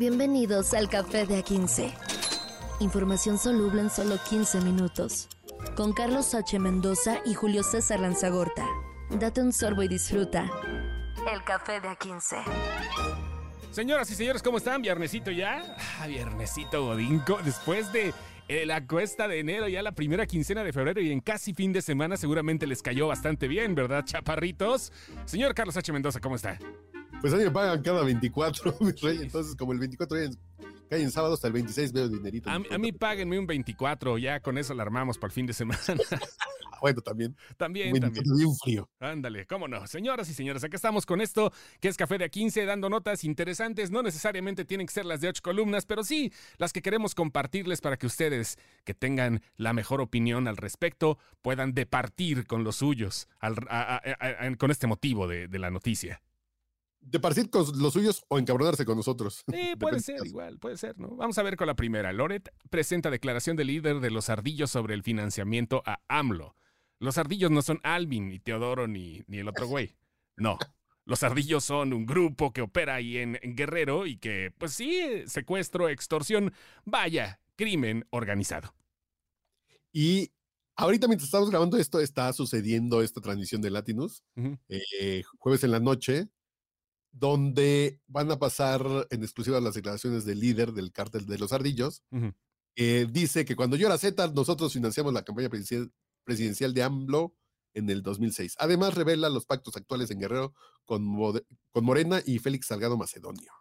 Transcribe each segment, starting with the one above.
Bienvenidos al Café de A15. Información soluble en solo 15 minutos. Con Carlos H. Mendoza y Julio César Lanzagorta. Date un sorbo y disfruta. El Café de A15. Señoras y señores, ¿cómo están? Viernesito ya. Ah, viernesito Godinco. Después de eh, la cuesta de enero, ya la primera quincena de febrero y en casi fin de semana, seguramente les cayó bastante bien, ¿verdad, chaparritos? Señor Carlos H. Mendoza, ¿cómo está? Pues a mí me pagan cada 24, mi rey. Entonces, como el 24 cae en sábado, hasta el 26 veo dinerito. A, a mí páguenme un 24, ya con eso la armamos para el fin de semana. bueno, también. También, Un también. 24 bien frío. Ándale, cómo no. Señoras y señores, acá estamos con esto, que es Café de A15, dando notas interesantes. No necesariamente tienen que ser las de ocho columnas, pero sí las que queremos compartirles para que ustedes, que tengan la mejor opinión al respecto, puedan departir con los suyos al- a- a- a- a- con este motivo de, de la noticia. De partir con los suyos o encabronarse con nosotros. Sí, puede ser, del igual, puede ser, ¿no? Vamos a ver con la primera. Loret presenta declaración de líder de los ardillos sobre el financiamiento a AMLO. Los ardillos no son Alvin, ni Teodoro, ni, ni el otro güey. No. Los ardillos son un grupo que opera ahí en, en Guerrero y que, pues sí, secuestro, extorsión, vaya, crimen organizado. Y ahorita mientras estamos grabando esto, está sucediendo esta transmisión de Latinus, eh, jueves en la noche, donde van a pasar en exclusiva las declaraciones del líder del cártel de los ardillos. Eh, dice que cuando yo era Z, nosotros financiamos la campaña presidencial, presidencial de AMLO en el 2006. Además, revela los pactos actuales en Guerrero con, con Morena y Félix Salgado Macedonio.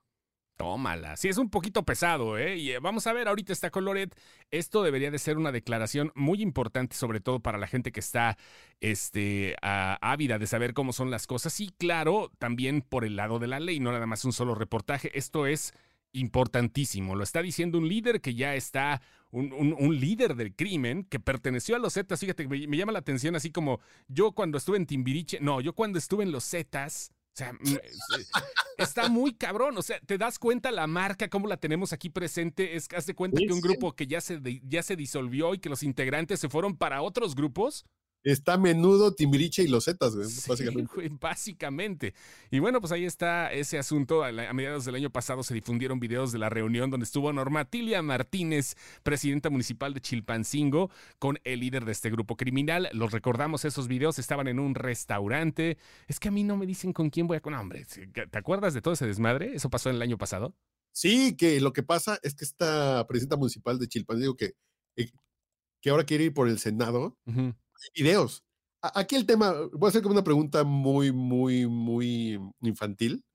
Tómala. Sí, es un poquito pesado, ¿eh? Y eh, vamos a ver, ahorita está con Loret. Esto debería de ser una declaración muy importante, sobre todo para la gente que está este, ávida de saber cómo son las cosas. Y claro, también por el lado de la ley, no nada más un solo reportaje. Esto es importantísimo. Lo está diciendo un líder que ya está, un líder del crimen que perteneció a los Zetas. Fíjate, me, me llama la atención así como yo cuando estuve en Timbiriche, no, yo cuando estuve en los Zetas. Sea, mm, eh, está muy cabrón. O sea, te das cuenta la marca, cómo la tenemos aquí presente. Es que haz de cuenta Sí, que un sí. grupo que ya se, ya se disolvió y que los integrantes se fueron para otros grupos. Está menudo Timbiriche y los Zetas, güey, Sí, básicamente. güey, básicamente. Y bueno, pues ahí está ese asunto. A, la- a mediados del año pasado se difundieron videos de la reunión donde estuvo Normatilia Martínez, presidenta municipal de Chilpancingo, con el líder de este grupo criminal. Los recordamos, esos videos estaban en un restaurante. Es que a mí no me dicen con quién voy a... No, hombre, ¿te acuerdas de todo ese desmadre? ¿Eso pasó en el año pasado? Sí, que lo que pasa es que esta presidenta municipal de Chilpancingo que, eh, que ahora quiere ir por el Senado, Ujú. Videos. Aquí el tema, voy a hacer como una pregunta muy, muy, muy infantil,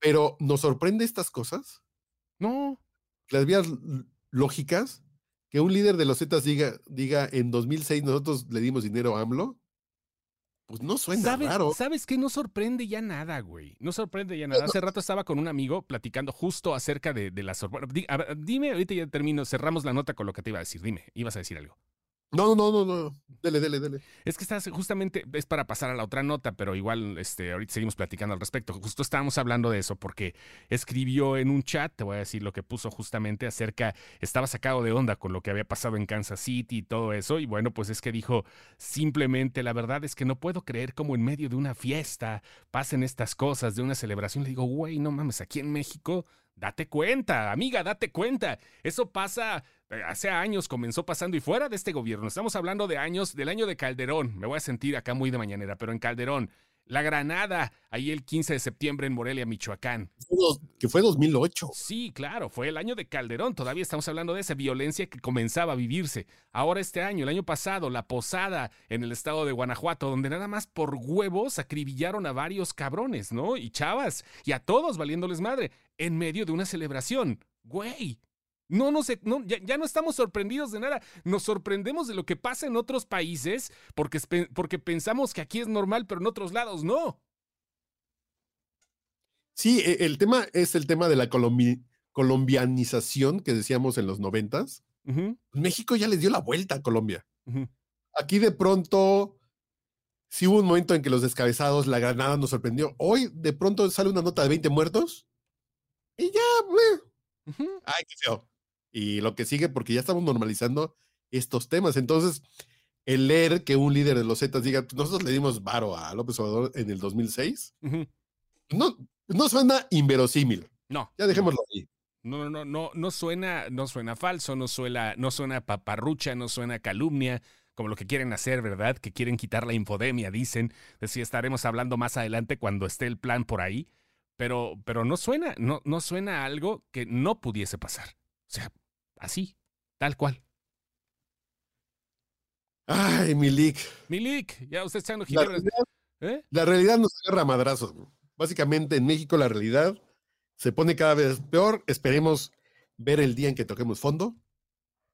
pero ¿nos sorprende estas cosas? No, Las vías lógicas, que un líder de los Zetas diga, diga en 2006 nosotros le dimos dinero a AMLO, pues no suena ¿Sabes, raro. ¿Sabes qué? No sorprende ya nada, güey. No sorprende ya nada. Hace rato estaba con un amigo platicando justo acerca de, de la sorpresa. Dime, ahorita ya termino, cerramos la nota con lo que te iba a decir. Dime, ibas a decir algo. No, no, no, no, dele, dele, dele. Es que estás justamente, es para pasar a la otra nota, pero igual este, ahorita seguimos platicando al respecto. Justo estábamos hablando de eso porque escribió en un chat, te voy a decir lo que puso justamente acerca, estaba sacado de onda con lo que había pasado en Kansas City y todo eso. Y bueno, pues es que dijo, simplemente la verdad es que no puedo creer como en medio de una fiesta pasen estas cosas, de una celebración. Le digo, güey, no mames, aquí en México, date cuenta, amiga, date cuenta. Eso pasa eh, hace años comenzó pasando y fuera de este gobierno. Estamos hablando de años, del año de Calderón. Me voy a sentir acá muy de mañanera, pero en Calderón. La Granada, ahí el 15 de septiembre en Morelia, Michoacán. Que fue 2008. Sí, claro, fue el año de Calderón. Todavía estamos hablando de esa violencia que comenzaba a vivirse. Ahora este año, el año pasado, la posada en el estado de Guanajuato, donde nada más por huevos acribillaron a varios cabrones, ¿no? Y chavas, y a todos valiéndoles madre, en medio de una celebración. Güey. No, no sé, no, ya, ya no estamos sorprendidos de nada. Nos sorprendemos de lo que pasa en otros países porque, porque pensamos que aquí es normal, pero en otros lados no. Sí, e- el tema es el tema de la colombi- colombianización que decíamos en los noventas. México ya les dio la vuelta a Colombia. Aquí de pronto sí hubo un momento en que los descabezados, la granada nos sorprendió. Hoy de pronto sale una nota de 20 muertos y ya, Ujú. ay, qué feo. Y lo que sigue, porque ya estamos normalizando estos temas. Entonces, el leer que un líder de los Zetas diga, "Pues nosotros le dimos varo a López Obrador en el 2006, Ujú. no, no suena inverosímil. No. Ya dejémoslo ahí. No, no, no, no suena, no suena falso, no suena, no suena paparrucha, no suena calumnia, como lo que quieren hacer, ¿verdad? Que quieren quitar la infodemia, dicen. De si estaremos hablando más adelante cuando esté el plan por ahí. Pero, pero no suena, no, no suena algo que no pudiese pasar. O sea, así, tal cual. Ay, Milik. Milik, ya usted está en La realidad, ¿Eh? la realidad nos agarra a madrazos. Básicamente en México la realidad se pone cada vez peor. Esperemos ver el día en que toquemos fondo,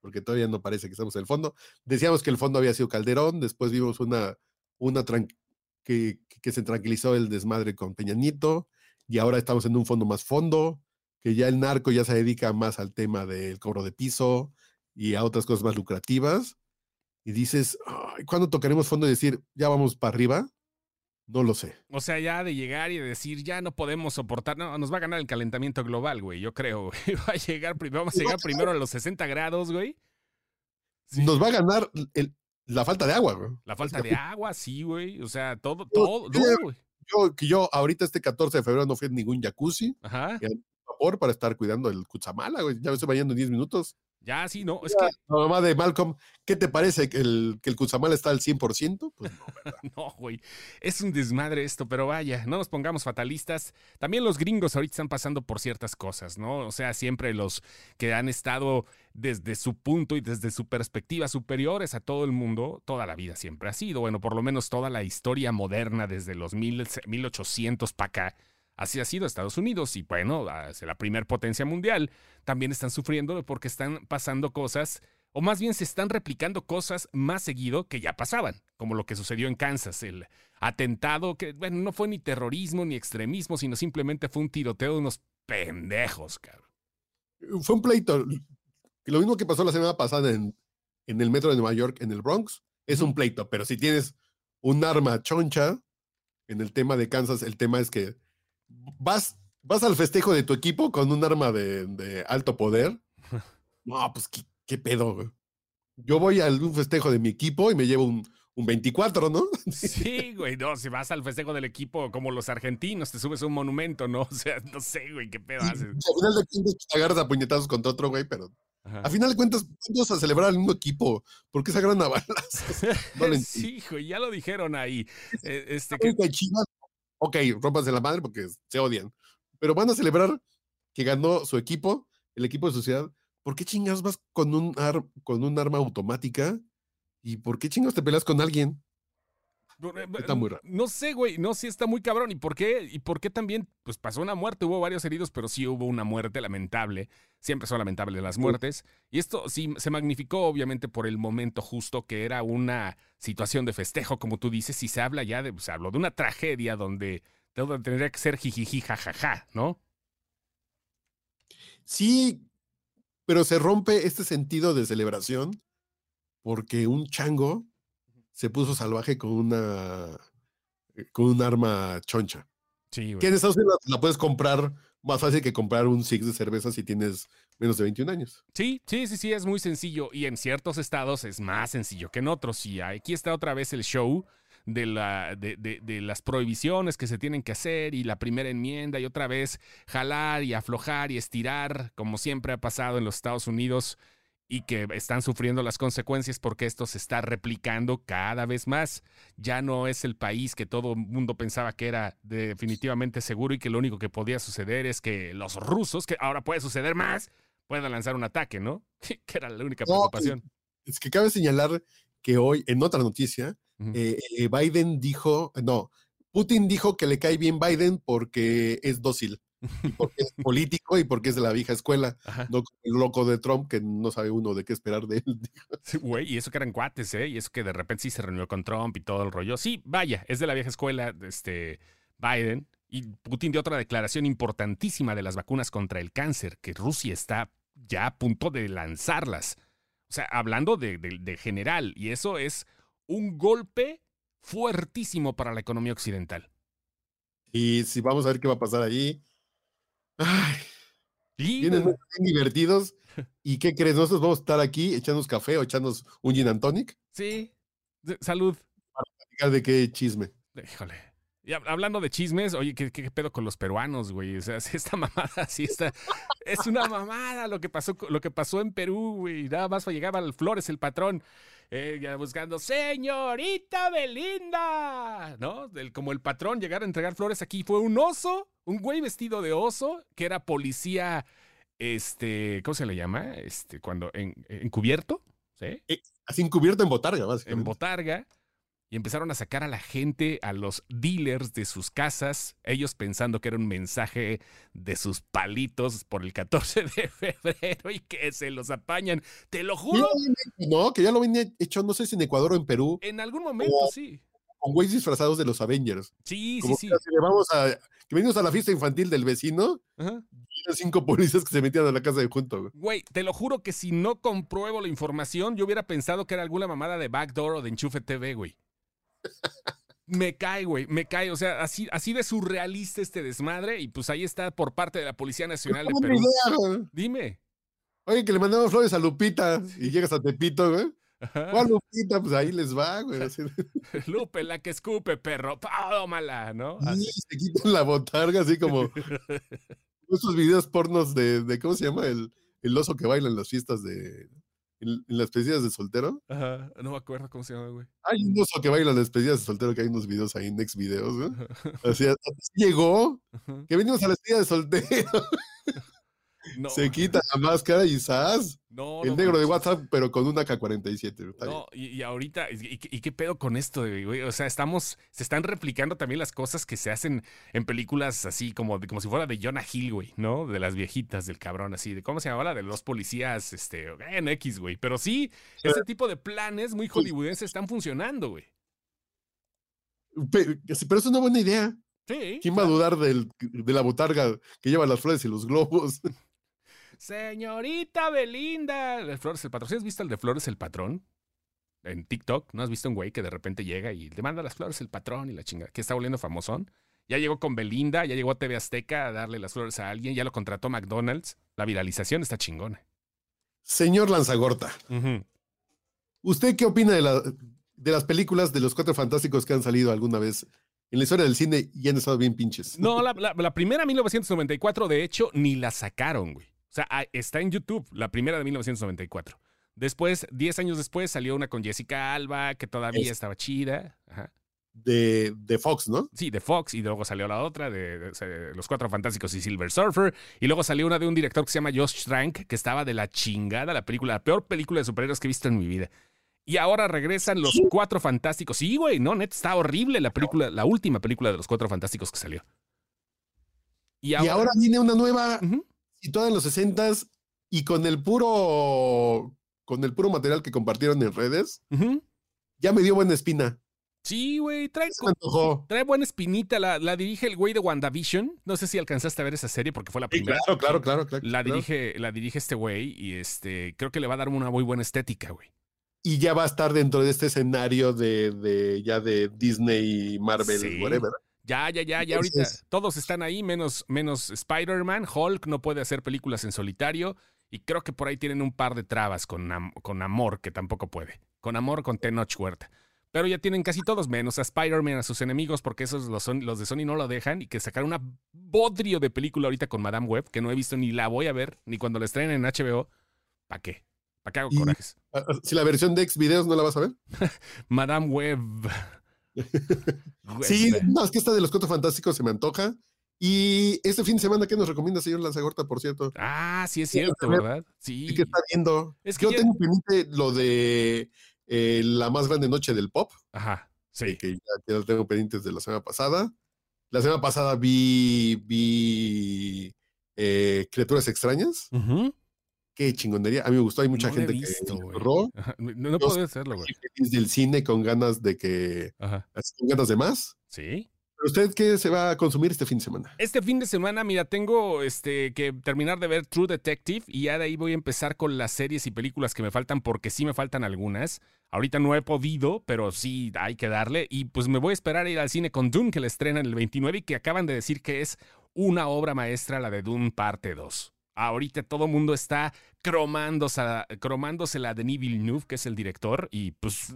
porque todavía no parece que estamos en el fondo. Decíamos que el fondo había sido Calderón, después vimos una, una que, que, se tranquilizó el desmadre con Peñanito, y ahora estamos en un fondo más fondo, que ya el narco ya se dedica más al tema del cobro de piso y a otras cosas más lucrativas. Y dices, ¿cuándo tocaremos fondo y decir, ya vamos para arriba? No lo sé. O sea, ya de llegar y de decir, ya no podemos soportar, no, nos va a ganar el calentamiento global, güey, yo creo. Va a llegar, vamos a llegar primero a los 60 grados, güey. Nos va a ganar el, la falta de agua, güey. La falta de agua, sí, güey. O sea, todo, todo, güey. Yo, que yo ahorita este 14 de febrero no fui en ningún jacuzzi. Ajá. Vapor para estar cuidando el Cutzamala, güey. Ya me estoy bañando en 10 minutos. Ya, sí, no, es que... La mamá de Malcolm, ¿qué te parece? ¿Que el, que el está al 100%? Pues no, ¿verdad? no, güey, es un desmadre esto, pero vaya, no nos pongamos fatalistas. También los gringos ahorita están pasando por ciertas cosas, ¿no? O sea, siempre los que han estado desde su punto y desde su perspectiva superiores a todo el mundo, toda la vida siempre ha sido, bueno, por lo menos toda la historia moderna desde los mil, 1800 para acá Así ha sido Estados Unidos y bueno, la primer potencia mundial. También están sufriendo porque están pasando cosas, o más bien se están replicando cosas más seguido que ya pasaban, como lo que sucedió en Kansas, el atentado que, bueno, no fue ni terrorismo ni extremismo, sino simplemente fue un tiroteo de unos pendejos, cabrón. Fue un pleito. Lo mismo que pasó la semana pasada en, en el metro de Nueva York, en el Bronx, es un pleito, pero si tienes un arma choncha, en el tema de Kansas, el tema es que vas, vas al festejo de tu equipo con un arma de, alto poder. No, pues qué, pedo, Yo voy a un festejo de mi equipo y me llevo un, un 24, ¿no? Sí, güey, no, si vas al festejo del equipo como los argentinos, te subes a un monumento, ¿no? O sea, no sé, güey, qué pedo haces. al final de cuentas te agarras a puñetazos contra otro, güey, pero a final de cuentas, vamos a celebrar al mismo equipo. ¿Por qué se agarran a balas? sí, güey, ya lo dijeron ahí. Eh, este, que ok, rompanse la madre porque se odian, pero van a celebrar que ganó su equipo, el equipo de su ciudad. ¿Por qué chingas vas con un, con un arma automática? ¿Y por qué chingas te peleas con alguien? Está muy raro. No sé, güey, no, sí está muy cabrón. ¿Y por qué? ¿Y por qué también? Pues pasó una muerte, hubo varios heridos, pero sí hubo una muerte lamentable. Siempre son lamentables las muertes. Y esto sí se magnificó, obviamente, por el momento justo, que era una situación de festejo, como tú dices, y se habla ya de, se habló de una tragedia donde todo tendría que ser jijiji, jajaja, ¿no? Sí, pero se rompe este sentido de celebración porque un chango se puso salvaje con una eh, con un arma choncha. Sí, Que en Estados Unidos la puedes comprar más fácil que comprar un six de cerveza si tienes menos de 21 años. Sí, sí, sí, sí, es muy sencillo. Y en ciertos estados es más sencillo que en otros. Y aquí está otra vez el show de, la, de, de, las prohibiciones que se tienen que hacer y la primera enmienda y otra vez jalar y aflojar y estirar, como siempre ha pasado en los Estados Unidos y que están sufriendo las consecuencias porque esto se está replicando cada vez más. Ya no es el país que todo el mundo pensaba que era definitivamente seguro y que lo único que podía suceder es que los rusos, que ahora puede suceder más, puedan lanzar un ataque, ¿no? que era la única preocupación. es que cabe señalar que hoy, en otra noticia, eh, eh, Biden dijo, no, Putin dijo que le cae bien Biden porque es dócil porque es político y porque es de la vieja escuela. No el loco de Trump que no sabe uno de qué esperar de él. güey, y eso que eran cuates, ¿eh? Y eso que de repente sí se reunió con Trump y todo el rollo. Sí, vaya, es de la vieja escuela, este, Biden. Y Putin dio otra declaración importantísima de las vacunas contra el cáncer, que Rusia está ya a punto de lanzarlas. O sea, hablando de, de general, y eso es un golpe fuertísimo para la economía occidental. Y si vamos a ver qué va a pasar allí, Ay, vienen muy divertidos. ¿Y qué crees? Nosotros vamos a estar aquí echándonos café o echándonos un gin and tonic. Sí. Salud. Para platicar de qué chisme. Híjole. Y hablando de chismes, oye, ¿qué, ¿qué, pedo con los peruanos, güey? O sea, esta mamada sí está. Es una mamada lo que pasó, lo que pasó en Perú, güey. Nada más llegaba al Flores, el patrón, eh, ya buscando, señorita Belinda, ¿no? como el patrón llegar a entregar flores aquí. Fue un oso, un güey vestido de oso, que era policía, este, ¿cómo se le llama? Este, cuando, en, encubierto, ¿sí? Eh, así encubierto en botarga, básicamente. En botarga y empezaron a sacar a la gente, a los dealers de sus casas, ellos pensando que era un mensaje de sus palitos por el 14 de febrero y que se los apañan. Te lo juro. No, que ya lo venía hecho, no sé si en Ecuador o en Perú. En algún momento, sí. Con güeyes disfrazados de los Avengers. Sí, sí, sí. Que vamos a, que venimos a la fiesta infantil del vecino. Ajá. Cinco policías que se metían a la casa de junto. Güey, te lo juro que si no compruebo la información, yo hubiera pensado que era alguna mamada de Backdoor o de Enchufe TV, güey me cae, güey, me cae. O sea, así, así de surrealista este desmadre. Y pues ahí está por parte de la Policía Nacional de Perú. Dime. Oye, que le mandamos flores a Lupita y llegas a Tepito, güey. a Lupita, pues ahí les va, güey. Lupe, la que escupe, perro. mala, ¿no? Así. se quitan la botarga, así como esos videos pornos de, de ¿cómo se llama? El, el oso que baila en las fiestas de, en, las despedidas de soltero. Ajá, no me acuerdo cómo se llama, güey. Hay un oso que baila en las despedidas de soltero, que hay unos videos ahí, next videos, güey. Así, llegó, que venimos a la despedida de soltero. Se quita la máscara y ¡zas! No, el negro de WhatsApp, pero con una K-47. No, y, ahorita, y, qué pedo con esto, güey? O sea, estamos, se están replicando también las cosas que se hacen en películas así, como, como si fuera de Jonah Hill, güey, ¿no? De las viejitas del cabrón, así, de cómo se llamaba la de los policías, este, en X, güey. Pero sí, ese tipo de planes muy hollywoodenses están funcionando, güey. Pero, pero es una buena idea. Sí. ¿Quién va a dudar del, de la botarga que lleva las flores y los globos? Señorita Belinda. De Flores el Patrón. ¿Sí has visto el de Flores el Patrón? En TikTok, ¿no has visto un güey que de repente llega y le manda las flores el patrón y la chinga? Que está volviendo famosón. Ya llegó con Belinda, ya llegó a TV Azteca a darle las flores a alguien, ya lo contrató McDonald's. La viralización está chingona. Señor Lanzagorta, ¿usted qué opina de, la, de las películas de los cuatro fantásticos que han salido alguna vez en la historia del cine y han estado bien pinches? No, la, la primera 1994, de hecho, ni la sacaron, güey. O sea, ah, está en YouTube, la primera de 1994. Después, 10 años después, salió una con Jessica Alba, que todavía estaba chida. De, de, Fox, ¿no? Sí, de Fox. Y luego salió la otra de, Los Cuatro Fantásticos y Silver Surfer. Y luego salió una de un director que se llama Josh Trank, que estaba de la chingada, la película, la peor película de superhéroes que he visto en mi vida. Y ahora regresan Los Cuatro Fantásticos. Sí, güey, no, net, está horrible la película, la última película de Los Cuatro Fantásticos que salió. Y ahora, viene una nueva situada en los 60 y con el puro con el puro material que compartieron en redes, ya me dio buena espina. Sí, güey, trae, trae buena espinita. La, la, dirige el güey de WandaVision. No sé si alcanzaste a ver esa serie porque fue la primera. claro, claro, claro, claro. La, Dirige, la dirige este güey y este creo que le va a dar una muy buena estética, güey. Y ya va a estar dentro de este escenario de, de ya de Disney, Marvel, whatever. Ya, ya, ya, ya ahorita todos están ahí, menos, menos Spider-Man. Hulk no puede hacer películas en solitario. Y creo que por ahí tienen un par de trabas con, con Amor, que tampoco puede. Con Amor, con Tenoch Huerta. Pero ya tienen casi todos, menos a Spider-Man, a sus enemigos, porque esos los, son, los de Sony no lo dejan. Y que sacaron una bodrio de película ahorita con Madame Web, que no he visto ni la voy a ver, ni cuando la estrenen en HBO. ¿Para qué? ¿Para qué hago corajes? Si la versión de X videos no la vas a ver. Madame Web sí, no, es que esta de los cuatro fantásticos se me antoja. Y este fin de semana, ¿qué nos recomienda, señor Lanzagorta, por cierto? Ah, sí, es cierto, ¿verdad? Sí. ¿Qué está viendo? Es que yo, tengo pendiente lo de eh, la más grande noche del pop. Ajá, sí. Que ya, lo tengo pendientes de la semana pasada. La semana pasada vi, vi eh, Criaturas Extrañas. Ajá qué chingonería. A mí me gustó, hay mucha gente que No, no puede hacerlo, güey. del cine con ganas de que. Con ganas de más. Sí. ¿Pero usted qué se va a consumir este fin de semana? Este fin de semana, mira, tengo este, que terminar de ver True Detective y ya de ahí voy a empezar con las series y películas que me faltan porque sí me faltan algunas. Ahorita no he podido, pero sí hay que darle. Y pues me voy a esperar a ir al cine con Dune, que la estrenan el 29 y que acaban de decir que es una obra maestra, la de Dune parte 2 ahorita todo el mundo está cromándose, cromándosela de Denis Villeneuve, que es el director, y pues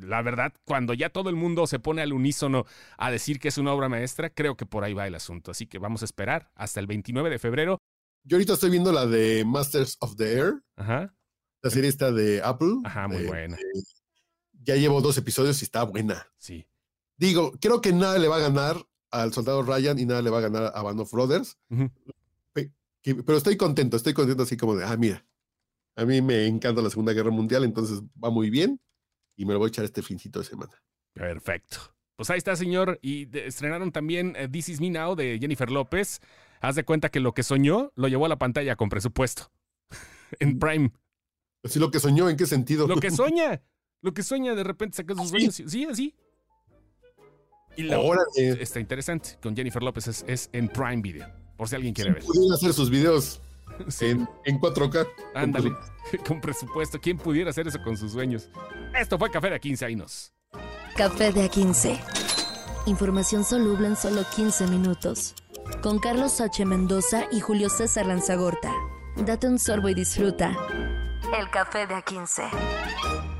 la verdad, cuando ya todo el mundo se pone al unísono a decir que es una obra maestra, creo que por ahí va el asunto. Así que vamos a esperar hasta el 29 de febrero. Yo ahorita estoy viendo la de Masters of the Air. Ajá. La serie está de Apple. Ajá, muy buena. ya llevo dos episodios y está buena. Sí. Digo, creo que nada le va a ganar al soldado Ryan y nada le va a ganar a Band of Brothers. Pero estoy contento, estoy contento así como de, ah, mira, a mí me encanta la Segunda Guerra Mundial, entonces va muy bien y me lo voy a echar este fincito de semana. Perfecto. Pues ahí está, señor. Y estrenaron también eh, This Is Me Now de Jennifer López. Haz de cuenta que lo que soñó lo llevó a la pantalla con presupuesto. en. Prime. Así lo que soñó, ¿en qué sentido? Lo que sueña. Lo que sueña, de repente saca sus sueños. Sí, así. Y la está interesante. Con Jennifer López es, en Prime Video. Por si alguien quiere ver. Pudiera hacer sus videos en, en 4K. Ándale. Con presupuesto. ¿Quién pudiera hacer eso con sus sueños? Esto fue Café de A15. Ahí nos. Café de A15. Información soluble en solo 15 minutos. Con Carlos H. Mendoza y Julio César Lanzagorta. Date un sorbo y disfruta. El café de A15.